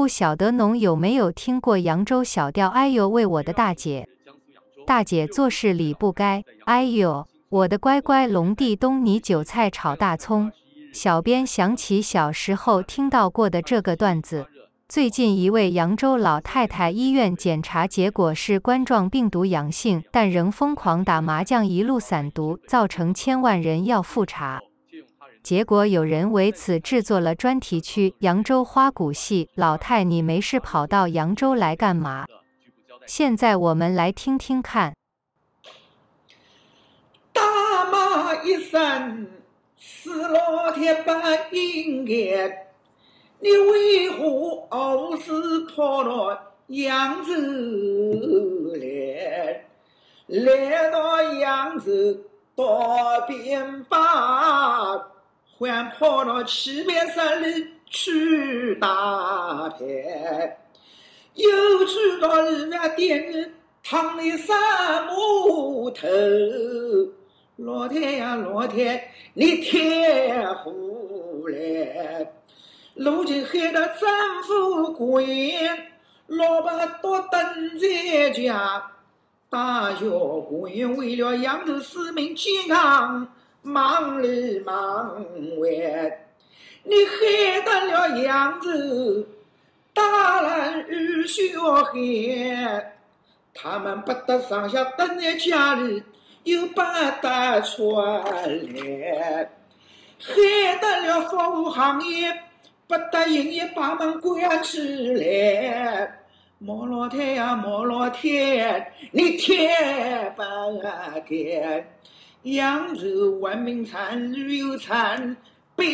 不晓得侬有没有听过扬州小调？哎呦喂，我的大姐，大姐做事理不该。哎呦，我的乖乖，龙地东泥韭菜炒大葱。小编想起小时候听到过的这个段子。最近一位扬州老太太医院检查结果是冠状病毒阳性，但仍疯狂打麻将一路散毒，造成千万人要复查。结果有人为此制作了专题区《扬州花鼓戏》，老太你没事跑到扬州来干嘛？现在我们来听听看。大骂一声，死老天不应该。你为何傲视跑到扬州来？来到扬州打鞭炮，还跑到棋牌室里去打牌，又去到二饭店里躺你杀木头。老太呀，老太，你太胡来！如今害得政府官员，老百姓都等在家。大小官员为了扬州市民健康，忙里忙外。你害得了扬州大人与小孩，他们不得上下蹲在家里，又不得出来，害得了服务行业。不得营业，把门关起来。毛老太呀，毛老太，你太不该！扬州文明餐、旅游餐被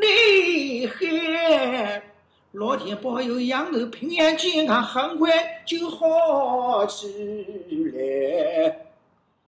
你害。老天保佑扬州平安健康，很快就好起来。